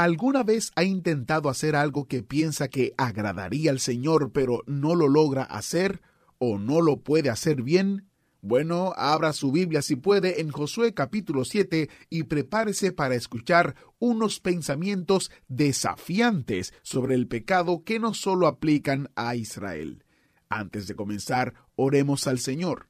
¿Alguna vez ha intentado hacer algo que piensa que agradaría al Señor pero no lo logra hacer o no lo puede hacer bien? Bueno, abra su Biblia si puede en Josué capítulo 7 y prepárese para escuchar unos pensamientos desafiantes sobre el pecado que no solo aplican a Israel. Antes de comenzar, oremos al Señor.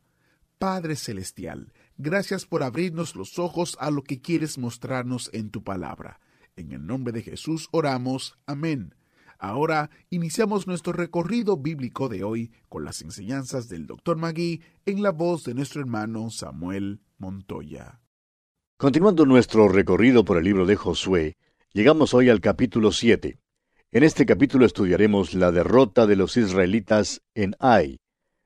Padre Celestial, gracias por abrirnos los ojos a lo que quieres mostrarnos en tu palabra. En el nombre de Jesús oramos. Amén. Ahora iniciamos nuestro recorrido bíblico de hoy con las enseñanzas del Dr. Magui en la voz de nuestro hermano Samuel Montoya. Continuando nuestro recorrido por el libro de Josué, llegamos hoy al capítulo 7. En este capítulo estudiaremos la derrota de los israelitas en Ai.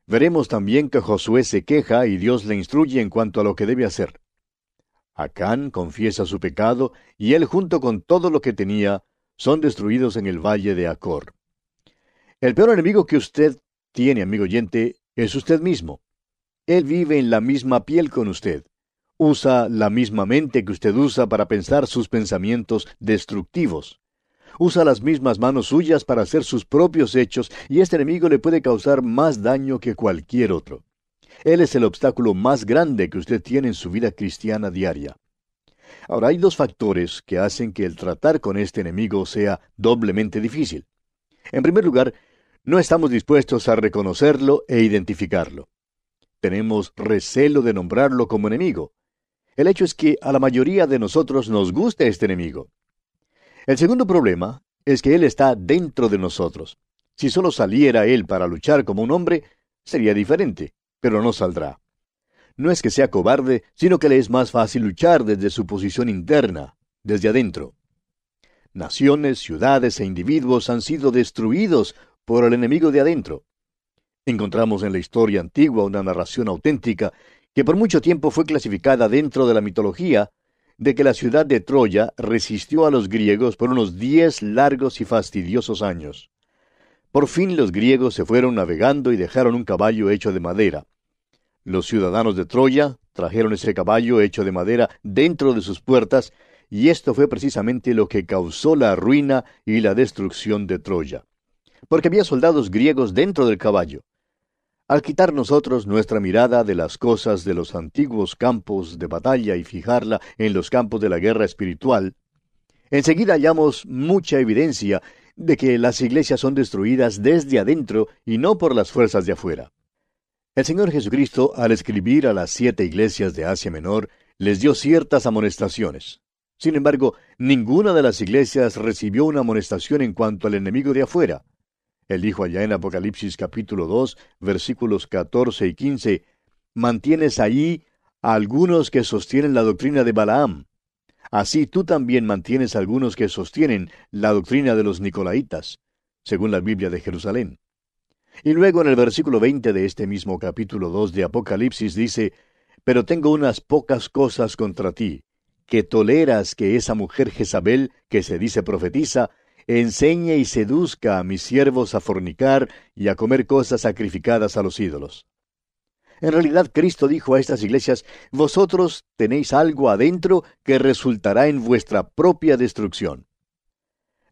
Veremos también que Josué se queja y Dios le instruye en cuanto a lo que debe hacer. Acán confiesa su pecado y él junto con todo lo que tenía son destruidos en el valle de Acor. El peor enemigo que usted tiene, amigo oyente, es usted mismo. Él vive en la misma piel con usted. Usa la misma mente que usted usa para pensar sus pensamientos destructivos. Usa las mismas manos suyas para hacer sus propios hechos y este enemigo le puede causar más daño que cualquier otro. Él es el obstáculo más grande que usted tiene en su vida cristiana diaria. Ahora hay dos factores que hacen que el tratar con este enemigo sea doblemente difícil. En primer lugar, no estamos dispuestos a reconocerlo e identificarlo. Tenemos recelo de nombrarlo como enemigo. El hecho es que a la mayoría de nosotros nos gusta este enemigo. El segundo problema es que Él está dentro de nosotros. Si solo saliera Él para luchar como un hombre, sería diferente, pero no saldrá. No es que sea cobarde, sino que le es más fácil luchar desde su posición interna, desde adentro. Naciones, ciudades e individuos han sido destruidos por el enemigo de adentro. Encontramos en la historia antigua una narración auténtica que por mucho tiempo fue clasificada dentro de la mitología de que la ciudad de Troya resistió a los griegos por unos diez largos y fastidiosos años. Por fin los griegos se fueron navegando y dejaron un caballo hecho de madera. Los ciudadanos de Troya trajeron ese caballo hecho de madera dentro de sus puertas, y esto fue precisamente lo que causó la ruina y la destrucción de Troya. Porque había soldados griegos dentro del caballo. Al quitar nosotros nuestra mirada de las cosas de los antiguos campos de batalla y fijarla en los campos de la guerra espiritual, enseguida hallamos mucha evidencia de que las iglesias son destruidas desde adentro y no por las fuerzas de afuera. El Señor Jesucristo, al escribir a las siete iglesias de Asia Menor, les dio ciertas amonestaciones. Sin embargo, ninguna de las iglesias recibió una amonestación en cuanto al enemigo de afuera. Él dijo allá en Apocalipsis capítulo 2, versículos 14 y 15, Mantienes ahí a algunos que sostienen la doctrina de Balaam. Así tú también mantienes a algunos que sostienen la doctrina de los Nicolaitas, según la Biblia de Jerusalén. Y luego en el versículo 20 de este mismo capítulo 2 de Apocalipsis dice, Pero tengo unas pocas cosas contra ti, que toleras que esa mujer Jezabel, que se dice profetiza, enseñe y seduzca a mis siervos a fornicar y a comer cosas sacrificadas a los ídolos. En realidad Cristo dijo a estas iglesias, Vosotros tenéis algo adentro que resultará en vuestra propia destrucción.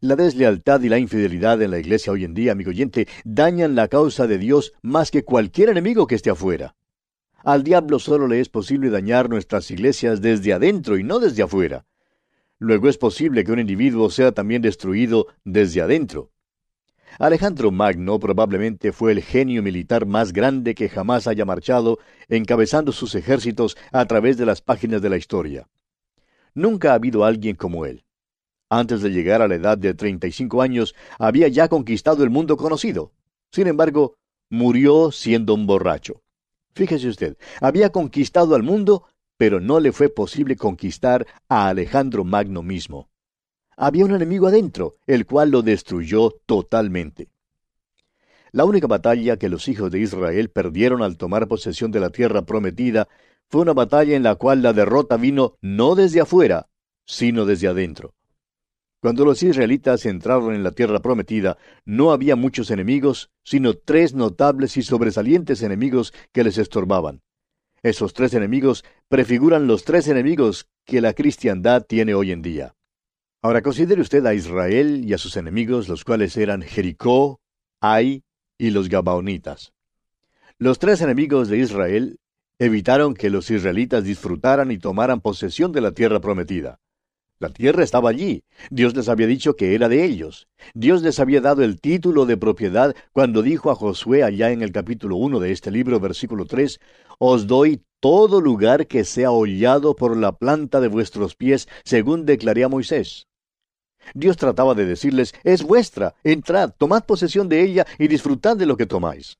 La deslealtad y la infidelidad en la iglesia hoy en día, amigo oyente, dañan la causa de Dios más que cualquier enemigo que esté afuera. Al diablo solo le es posible dañar nuestras iglesias desde adentro y no desde afuera. Luego es posible que un individuo sea también destruido desde adentro. Alejandro Magno probablemente fue el genio militar más grande que jamás haya marchado, encabezando sus ejércitos a través de las páginas de la historia. Nunca ha habido alguien como él. Antes de llegar a la edad de 35 años, había ya conquistado el mundo conocido. Sin embargo, murió siendo un borracho. Fíjese usted, había conquistado al mundo, pero no le fue posible conquistar a Alejandro Magno mismo. Había un enemigo adentro, el cual lo destruyó totalmente. La única batalla que los hijos de Israel perdieron al tomar posesión de la tierra prometida fue una batalla en la cual la derrota vino no desde afuera, sino desde adentro. Cuando los israelitas entraron en la tierra prometida, no había muchos enemigos, sino tres notables y sobresalientes enemigos que les estorbaban. Esos tres enemigos prefiguran los tres enemigos que la cristiandad tiene hoy en día. Ahora considere usted a Israel y a sus enemigos, los cuales eran Jericó, Ai y los Gabaonitas. Los tres enemigos de Israel evitaron que los israelitas disfrutaran y tomaran posesión de la tierra prometida. La tierra estaba allí. Dios les había dicho que era de ellos. Dios les había dado el título de propiedad cuando dijo a Josué allá en el capítulo 1 de este libro, versículo 3, Os doy todo lugar que sea hollado por la planta de vuestros pies, según declaré a Moisés. Dios trataba de decirles, es vuestra, entrad, tomad posesión de ella y disfrutad de lo que tomáis.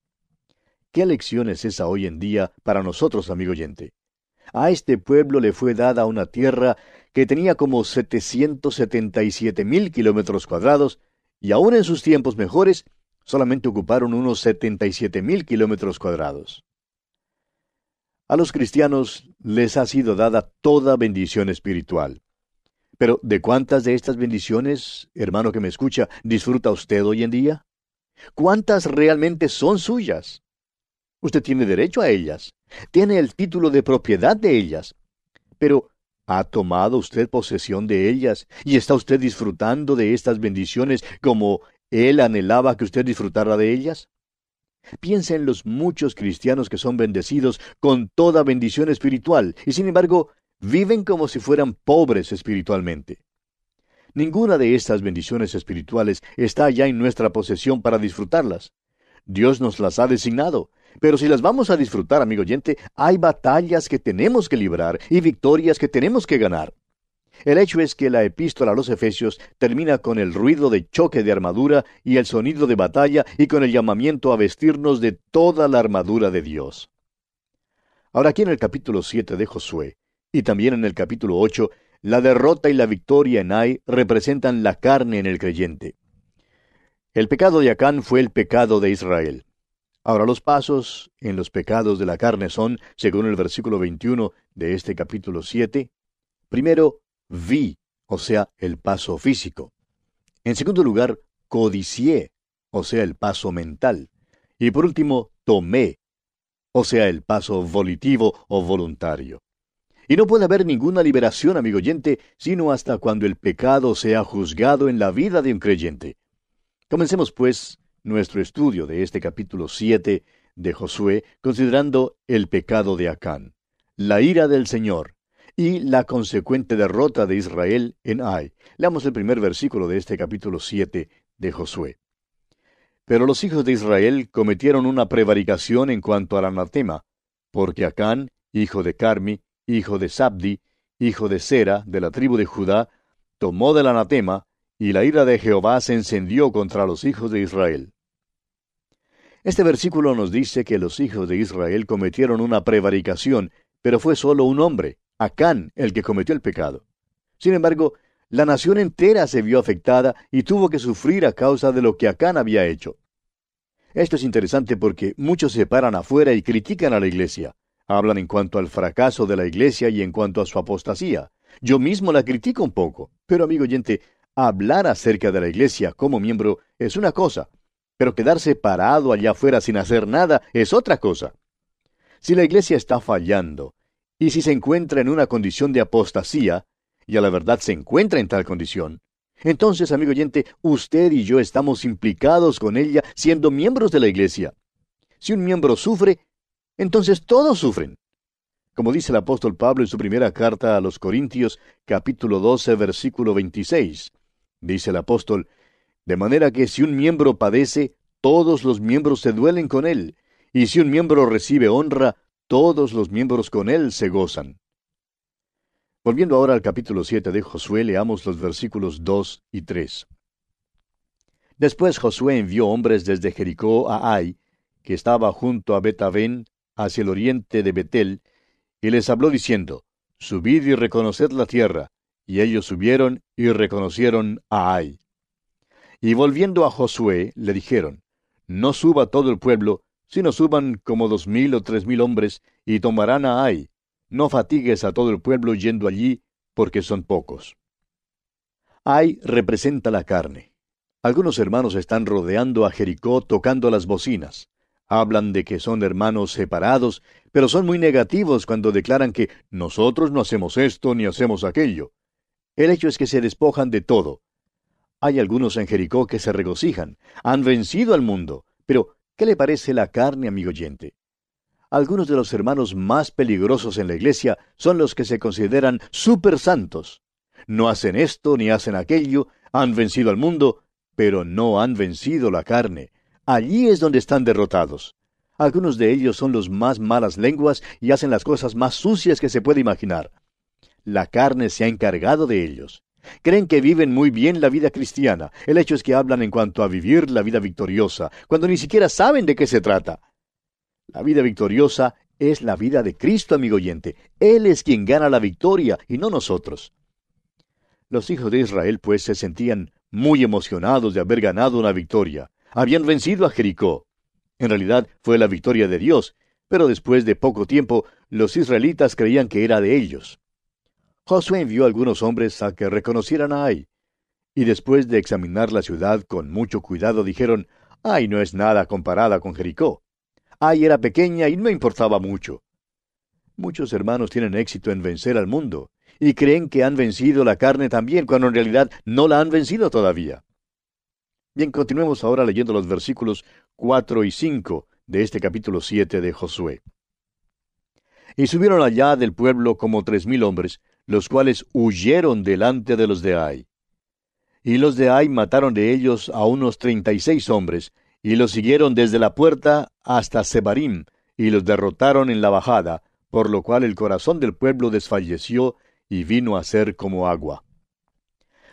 ¿Qué lección es esa hoy en día para nosotros, amigo oyente? A este pueblo le fue dada una tierra que tenía como 777 mil kilómetros cuadrados, y aún en sus tiempos mejores, solamente ocuparon unos 77 mil kilómetros cuadrados. A los cristianos les ha sido dada toda bendición espiritual. Pero ¿de cuántas de estas bendiciones, hermano que me escucha, disfruta usted hoy en día? ¿Cuántas realmente son suyas? Usted tiene derecho a ellas, tiene el título de propiedad de ellas, pero ¿ha tomado usted posesión de ellas y está usted disfrutando de estas bendiciones como Él anhelaba que usted disfrutara de ellas? Piensa en los muchos cristianos que son bendecidos con toda bendición espiritual y sin embargo viven como si fueran pobres espiritualmente. Ninguna de estas bendiciones espirituales está ya en nuestra posesión para disfrutarlas. Dios nos las ha designado, pero si las vamos a disfrutar, amigo oyente, hay batallas que tenemos que librar y victorias que tenemos que ganar. El hecho es que la epístola a los Efesios termina con el ruido de choque de armadura y el sonido de batalla y con el llamamiento a vestirnos de toda la armadura de Dios. Ahora aquí en el capítulo 7 de Josué, y también en el capítulo 8, la derrota y la victoria en Ai representan la carne en el creyente. El pecado de Acán fue el pecado de Israel. Ahora los pasos en los pecados de la carne son, según el versículo 21 de este capítulo 7, primero, vi, o sea, el paso físico. En segundo lugar, codicié, o sea, el paso mental. Y por último, tomé, o sea, el paso volitivo o voluntario. Y no puede haber ninguna liberación, amigo oyente, sino hasta cuando el pecado sea juzgado en la vida de un creyente. Comencemos, pues, nuestro estudio de este capítulo 7 de Josué, considerando el pecado de Acán, la ira del Señor y la consecuente derrota de Israel en Ai. Leamos el primer versículo de este capítulo 7 de Josué. Pero los hijos de Israel cometieron una prevaricación en cuanto al anatema, porque Acán, hijo de Carmi, hijo de Sabdi, hijo de Sera, de la tribu de Judá, tomó del anatema, y la ira de Jehová se encendió contra los hijos de Israel. Este versículo nos dice que los hijos de Israel cometieron una prevaricación, pero fue solo un hombre, Acán, el que cometió el pecado. Sin embargo, la nación entera se vio afectada y tuvo que sufrir a causa de lo que Acán había hecho. Esto es interesante porque muchos se paran afuera y critican a la iglesia. Hablan en cuanto al fracaso de la iglesia y en cuanto a su apostasía. Yo mismo la critico un poco. Pero, amigo oyente, hablar acerca de la iglesia como miembro es una cosa, pero quedarse parado allá afuera sin hacer nada es otra cosa. Si la iglesia está fallando, y si se encuentra en una condición de apostasía, y a la verdad se encuentra en tal condición, entonces, amigo oyente, usted y yo estamos implicados con ella siendo miembros de la iglesia. Si un miembro sufre, entonces todos sufren. Como dice el apóstol Pablo en su primera carta a los Corintios, capítulo 12, versículo 26, dice el apóstol, de manera que si un miembro padece, todos los miembros se duelen con él, y si un miembro recibe honra, todos los miembros con él se gozan. Volviendo ahora al capítulo 7 de Josué, leamos los versículos 2 y 3. Después Josué envió hombres desde Jericó a Ai, que estaba junto a Betavén, hacia el oriente de Betel, y les habló diciendo, subid y reconoced la tierra. Y ellos subieron y reconocieron a Ai. Y volviendo a Josué, le dijeron, No suba todo el pueblo, sino suban como dos mil o tres mil hombres, y tomarán a Ai. No fatigues a todo el pueblo yendo allí, porque son pocos. Ai representa la carne. Algunos hermanos están rodeando a Jericó tocando las bocinas. Hablan de que son hermanos separados, pero son muy negativos cuando declaran que nosotros no hacemos esto ni hacemos aquello. El hecho es que se despojan de todo. Hay algunos en Jericó que se regocijan, han vencido al mundo, pero ¿qué le parece la carne, amigo oyente? Algunos de los hermanos más peligrosos en la iglesia son los que se consideran super santos. No hacen esto ni hacen aquello, han vencido al mundo, pero no han vencido la carne. Allí es donde están derrotados. Algunos de ellos son los más malas lenguas y hacen las cosas más sucias que se puede imaginar. La carne se ha encargado de ellos. Creen que viven muy bien la vida cristiana. El hecho es que hablan en cuanto a vivir la vida victoriosa, cuando ni siquiera saben de qué se trata. La vida victoriosa es la vida de Cristo, amigo oyente. Él es quien gana la victoria y no nosotros. Los hijos de Israel pues se sentían muy emocionados de haber ganado una victoria. Habían vencido a Jericó. En realidad fue la victoria de Dios, pero después de poco tiempo los israelitas creían que era de ellos. Josué envió a algunos hombres a que reconocieran a Ai. Y después de examinar la ciudad con mucho cuidado dijeron, Ai no es nada comparada con Jericó. Ai era pequeña y no importaba mucho. Muchos hermanos tienen éxito en vencer al mundo, y creen que han vencido la carne también, cuando en realidad no la han vencido todavía. Bien, continuemos ahora leyendo los versículos 4 y 5 de este capítulo 7 de Josué. Y subieron allá del pueblo como tres mil hombres, los cuales huyeron delante de los de Ai. Y los de Ai mataron de ellos a unos treinta y seis hombres, y los siguieron desde la puerta hasta Sebarim, y los derrotaron en la bajada, por lo cual el corazón del pueblo desfalleció y vino a ser como agua.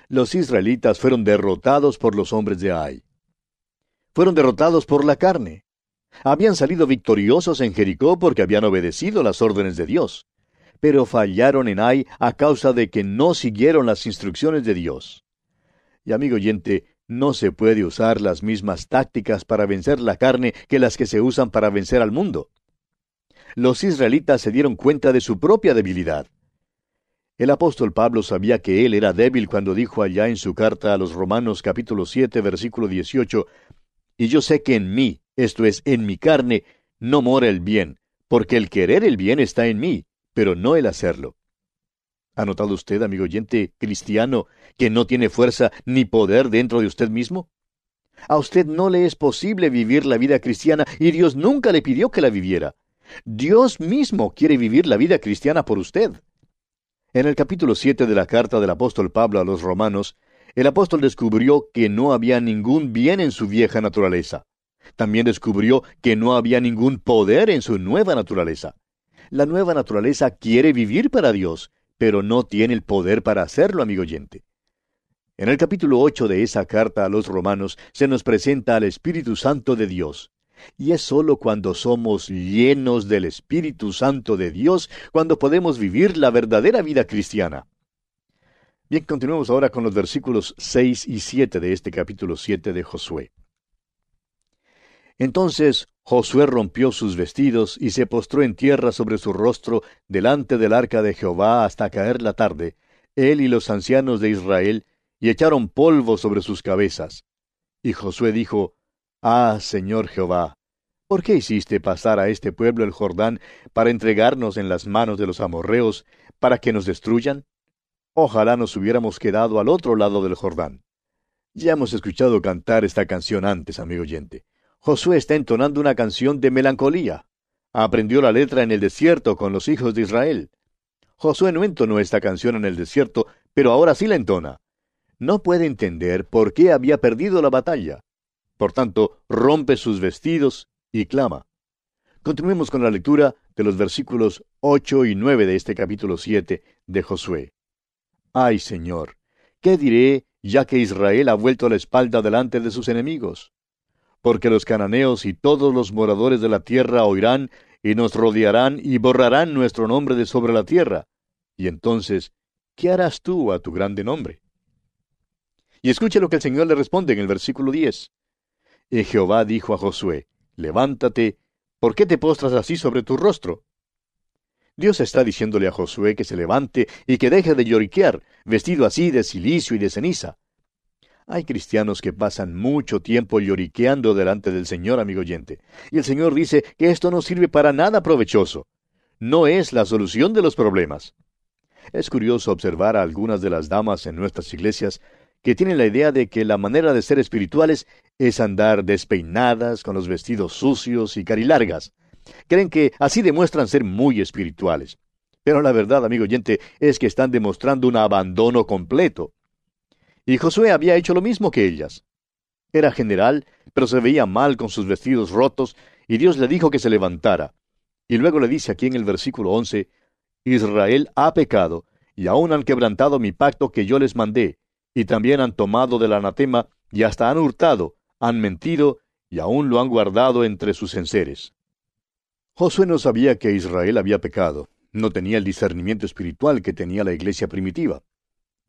Los israelitas fueron derrotados por los hombres de Ai. Fueron derrotados por la carne. Habían salido victoriosos en Jericó porque habían obedecido las órdenes de Dios pero fallaron en Ai a causa de que no siguieron las instrucciones de Dios. Y amigo oyente, no se puede usar las mismas tácticas para vencer la carne que las que se usan para vencer al mundo. Los israelitas se dieron cuenta de su propia debilidad. El apóstol Pablo sabía que él era débil cuando dijo allá en su carta a los Romanos capítulo 7 versículo 18, Y yo sé que en mí, esto es, en mi carne, no mora el bien, porque el querer el bien está en mí, pero no el hacerlo. ¿Ha notado usted, amigo oyente cristiano, que no tiene fuerza ni poder dentro de usted mismo? A usted no le es posible vivir la vida cristiana y Dios nunca le pidió que la viviera. Dios mismo quiere vivir la vida cristiana por usted. En el capítulo 7 de la carta del apóstol Pablo a los romanos, el apóstol descubrió que no había ningún bien en su vieja naturaleza. También descubrió que no había ningún poder en su nueva naturaleza. La nueva naturaleza quiere vivir para Dios, pero no tiene el poder para hacerlo, amigo oyente. En el capítulo 8 de esa carta a los romanos se nos presenta al Espíritu Santo de Dios. Y es sólo cuando somos llenos del Espíritu Santo de Dios cuando podemos vivir la verdadera vida cristiana. Bien, continuemos ahora con los versículos 6 y 7 de este capítulo 7 de Josué. Entonces Josué rompió sus vestidos y se postró en tierra sobre su rostro delante del arca de Jehová hasta caer la tarde, él y los ancianos de Israel, y echaron polvo sobre sus cabezas. Y Josué dijo, Ah, Señor Jehová, ¿por qué hiciste pasar a este pueblo el Jordán para entregarnos en las manos de los amorreos, para que nos destruyan? Ojalá nos hubiéramos quedado al otro lado del Jordán. Ya hemos escuchado cantar esta canción antes, amigo oyente. Josué está entonando una canción de melancolía. Aprendió la letra en el desierto con los hijos de Israel. Josué no entonó esta canción en el desierto, pero ahora sí la entona. No puede entender por qué había perdido la batalla. Por tanto, rompe sus vestidos y clama. Continuemos con la lectura de los versículos 8 y 9 de este capítulo 7 de Josué. Ay Señor, ¿qué diré ya que Israel ha vuelto la espalda delante de sus enemigos? Porque los cananeos y todos los moradores de la tierra oirán y nos rodearán y borrarán nuestro nombre de sobre la tierra. Y entonces, ¿qué harás tú a tu grande nombre? Y escuche lo que el Señor le responde en el versículo 10. Y Jehová dijo a Josué, Levántate, ¿por qué te postras así sobre tu rostro? Dios está diciéndole a Josué que se levante y que deje de lloriquear, vestido así de silicio y de ceniza. Hay cristianos que pasan mucho tiempo lloriqueando delante del Señor, amigo oyente, y el Señor dice que esto no sirve para nada provechoso. No es la solución de los problemas. Es curioso observar a algunas de las damas en nuestras iglesias que tienen la idea de que la manera de ser espirituales es andar despeinadas, con los vestidos sucios y carilargas. Creen que así demuestran ser muy espirituales. Pero la verdad, amigo oyente, es que están demostrando un abandono completo. Y Josué había hecho lo mismo que ellas. Era general, pero se veía mal con sus vestidos rotos, y Dios le dijo que se levantara. Y luego le dice aquí en el versículo 11, Israel ha pecado, y aún han quebrantado mi pacto que yo les mandé, y también han tomado del anatema, y hasta han hurtado, han mentido, y aún lo han guardado entre sus enseres. Josué no sabía que Israel había pecado, no tenía el discernimiento espiritual que tenía la iglesia primitiva.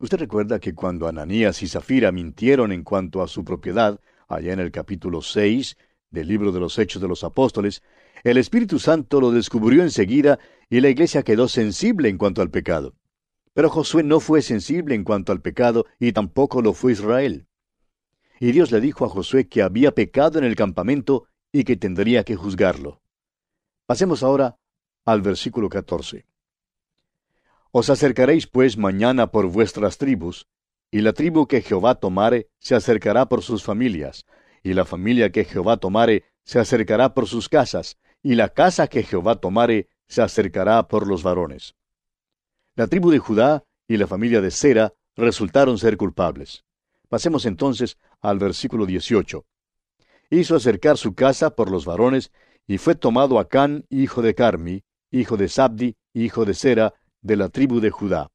Usted recuerda que cuando Ananías y Zafira mintieron en cuanto a su propiedad, allá en el capítulo 6 del libro de los Hechos de los Apóstoles, el Espíritu Santo lo descubrió enseguida y la iglesia quedó sensible en cuanto al pecado. Pero Josué no fue sensible en cuanto al pecado y tampoco lo fue Israel. Y Dios le dijo a Josué que había pecado en el campamento y que tendría que juzgarlo. Pasemos ahora al versículo 14. Os acercaréis pues mañana por vuestras tribus, y la tribu que Jehová tomare se acercará por sus familias, y la familia que Jehová tomare se acercará por sus casas, y la casa que Jehová tomare se acercará por los varones. La tribu de Judá y la familia de Sera resultaron ser culpables. Pasemos entonces al versículo 18. Hizo acercar su casa por los varones, y fue tomado Acán, hijo de Carmi, hijo de Sabdi, hijo de Sera, de la tribu de Judá.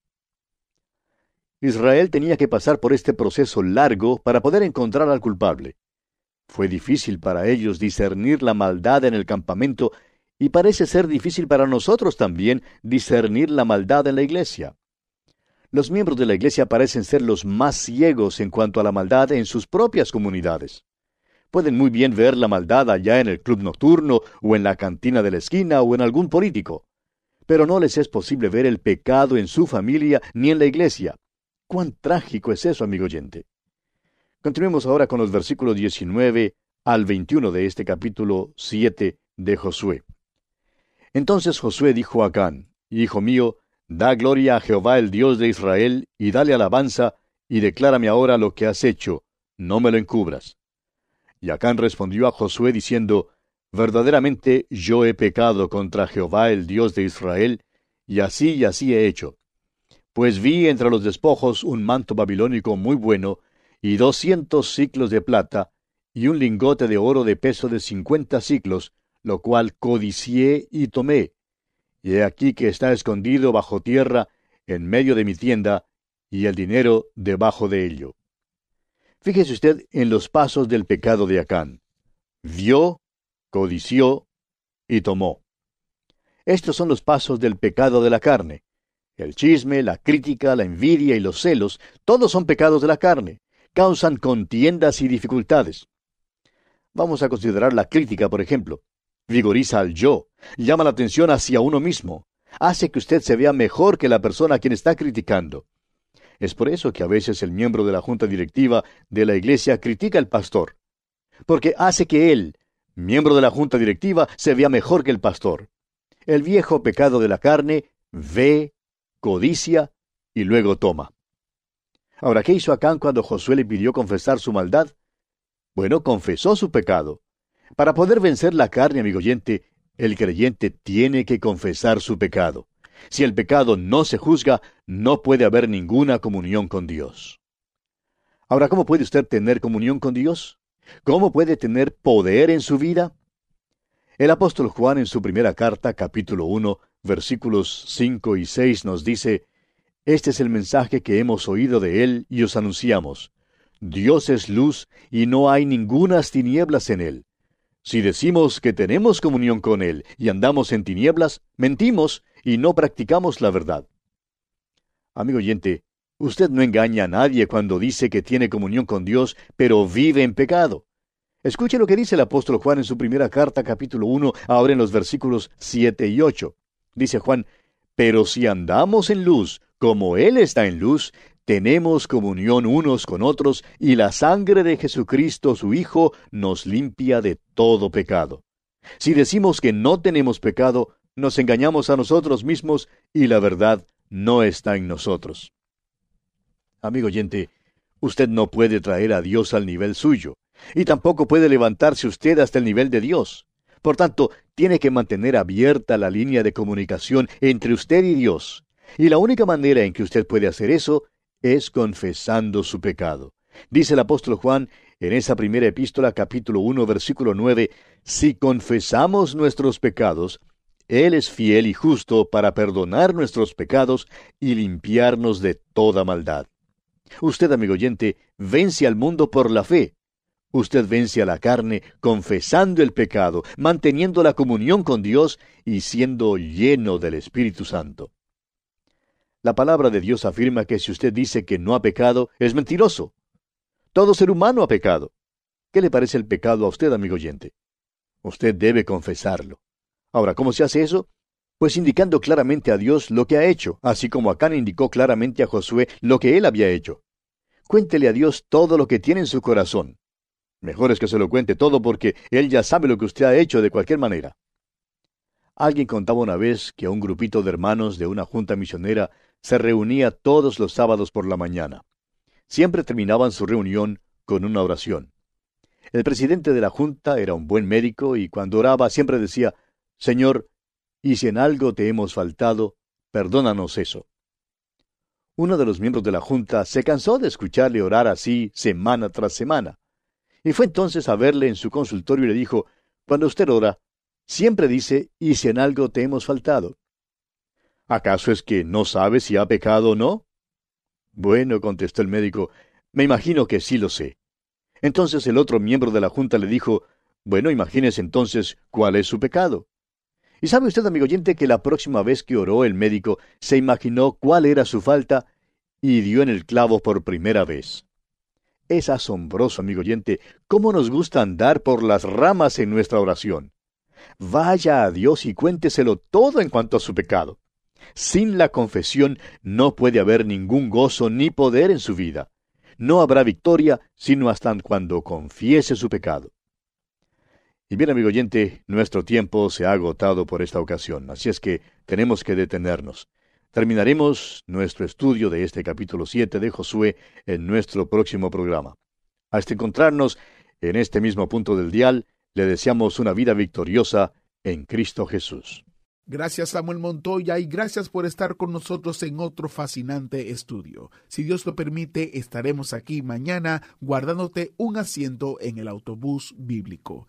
Israel tenía que pasar por este proceso largo para poder encontrar al culpable. Fue difícil para ellos discernir la maldad en el campamento y parece ser difícil para nosotros también discernir la maldad en la iglesia. Los miembros de la iglesia parecen ser los más ciegos en cuanto a la maldad en sus propias comunidades. Pueden muy bien ver la maldad allá en el club nocturno, o en la cantina de la esquina, o en algún político. Pero no les es posible ver el pecado en su familia ni en la iglesia. Cuán trágico es eso, amigo oyente. Continuemos ahora con los versículos 19 al 21 de este capítulo 7 de Josué. Entonces Josué dijo a Acán, Hijo mío, da gloria a Jehová el Dios de Israel, y dale alabanza, y declárame ahora lo que has hecho, no me lo encubras. Y Acán respondió a Josué diciendo, Verdaderamente yo he pecado contra Jehová el Dios de Israel, y así y así he hecho. Pues vi entre los despojos un manto babilónico muy bueno, y doscientos ciclos de plata, y un lingote de oro de peso de cincuenta ciclos, lo cual codicié y tomé. Y he aquí que está escondido bajo tierra, en medio de mi tienda, y el dinero debajo de ello. Fíjese usted en los pasos del pecado de Acán. Vio, codició y tomó. Estos son los pasos del pecado de la carne. El chisme, la crítica, la envidia y los celos, todos son pecados de la carne. Causan contiendas y dificultades. Vamos a considerar la crítica, por ejemplo vigoriza al yo, llama la atención hacia uno mismo, hace que usted se vea mejor que la persona a quien está criticando. Es por eso que a veces el miembro de la junta directiva de la iglesia critica al pastor, porque hace que él, miembro de la junta directiva, se vea mejor que el pastor. El viejo pecado de la carne ve, codicia y luego toma. Ahora, ¿qué hizo Acán cuando Josué le pidió confesar su maldad? Bueno, confesó su pecado. Para poder vencer la carne, amigo oyente, el creyente tiene que confesar su pecado. Si el pecado no se juzga, no puede haber ninguna comunión con Dios. Ahora, ¿cómo puede usted tener comunión con Dios? ¿Cómo puede tener poder en su vida? El apóstol Juan en su primera carta, capítulo 1, versículos 5 y 6 nos dice, Este es el mensaje que hemos oído de él y os anunciamos. Dios es luz y no hay ningunas tinieblas en él. Si decimos que tenemos comunión con Él y andamos en tinieblas, mentimos y no practicamos la verdad. Amigo oyente, usted no engaña a nadie cuando dice que tiene comunión con Dios, pero vive en pecado. Escuche lo que dice el apóstol Juan en su primera carta, capítulo 1, ahora en los versículos 7 y 8. Dice Juan, Pero si andamos en luz, como Él está en luz, tenemos comunión unos con otros, y la sangre de Jesucristo su Hijo nos limpia de todo pecado. Si decimos que no tenemos pecado, nos engañamos a nosotros mismos y la verdad no está en nosotros. Amigo oyente, usted no puede traer a Dios al nivel suyo, y tampoco puede levantarse usted hasta el nivel de Dios. Por tanto, tiene que mantener abierta la línea de comunicación entre usted y Dios. Y la única manera en que usted puede hacer eso es confesando su pecado. Dice el apóstol Juan en esa primera epístola capítulo 1 versículo 9, si confesamos nuestros pecados, Él es fiel y justo para perdonar nuestros pecados y limpiarnos de toda maldad. Usted, amigo oyente, vence al mundo por la fe. Usted vence a la carne confesando el pecado, manteniendo la comunión con Dios y siendo lleno del Espíritu Santo. La palabra de Dios afirma que si usted dice que no ha pecado, es mentiroso. Todo ser humano ha pecado. ¿Qué le parece el pecado a usted, amigo oyente? Usted debe confesarlo. Ahora, ¿cómo se hace eso? Pues indicando claramente a Dios lo que ha hecho, así como Acán indicó claramente a Josué lo que él había hecho. Cuéntele a Dios todo lo que tiene en su corazón. Mejor es que se lo cuente todo porque él ya sabe lo que usted ha hecho de cualquier manera. Alguien contaba una vez que un grupito de hermanos de una junta misionera se reunía todos los sábados por la mañana. Siempre terminaban su reunión con una oración. El presidente de la junta era un buen médico y cuando oraba siempre decía, Señor, y si en algo te hemos faltado, perdónanos eso. Uno de los miembros de la junta se cansó de escucharle orar así semana tras semana, y fue entonces a verle en su consultorio y le dijo, Cuando usted ora, siempre dice, y si en algo te hemos faltado. ¿Acaso es que no sabe si ha pecado o no? Bueno, contestó el médico, me imagino que sí lo sé. Entonces el otro miembro de la Junta le dijo, bueno, imagínese entonces cuál es su pecado. Y sabe usted, amigo oyente, que la próxima vez que oró el médico se imaginó cuál era su falta y dio en el clavo por primera vez. Es asombroso, amigo oyente, cómo nos gusta andar por las ramas en nuestra oración. Vaya a Dios y cuénteselo todo en cuanto a su pecado. Sin la confesión no puede haber ningún gozo ni poder en su vida. No habrá victoria sino hasta cuando confiese su pecado. Y bien, amigo oyente, nuestro tiempo se ha agotado por esta ocasión, así es que tenemos que detenernos. Terminaremos nuestro estudio de este capítulo 7 de Josué en nuestro próximo programa. Hasta encontrarnos en este mismo punto del dial, le deseamos una vida victoriosa en Cristo Jesús. Gracias Samuel Montoya y gracias por estar con nosotros en otro fascinante estudio. Si Dios lo permite, estaremos aquí mañana guardándote un asiento en el autobús bíblico.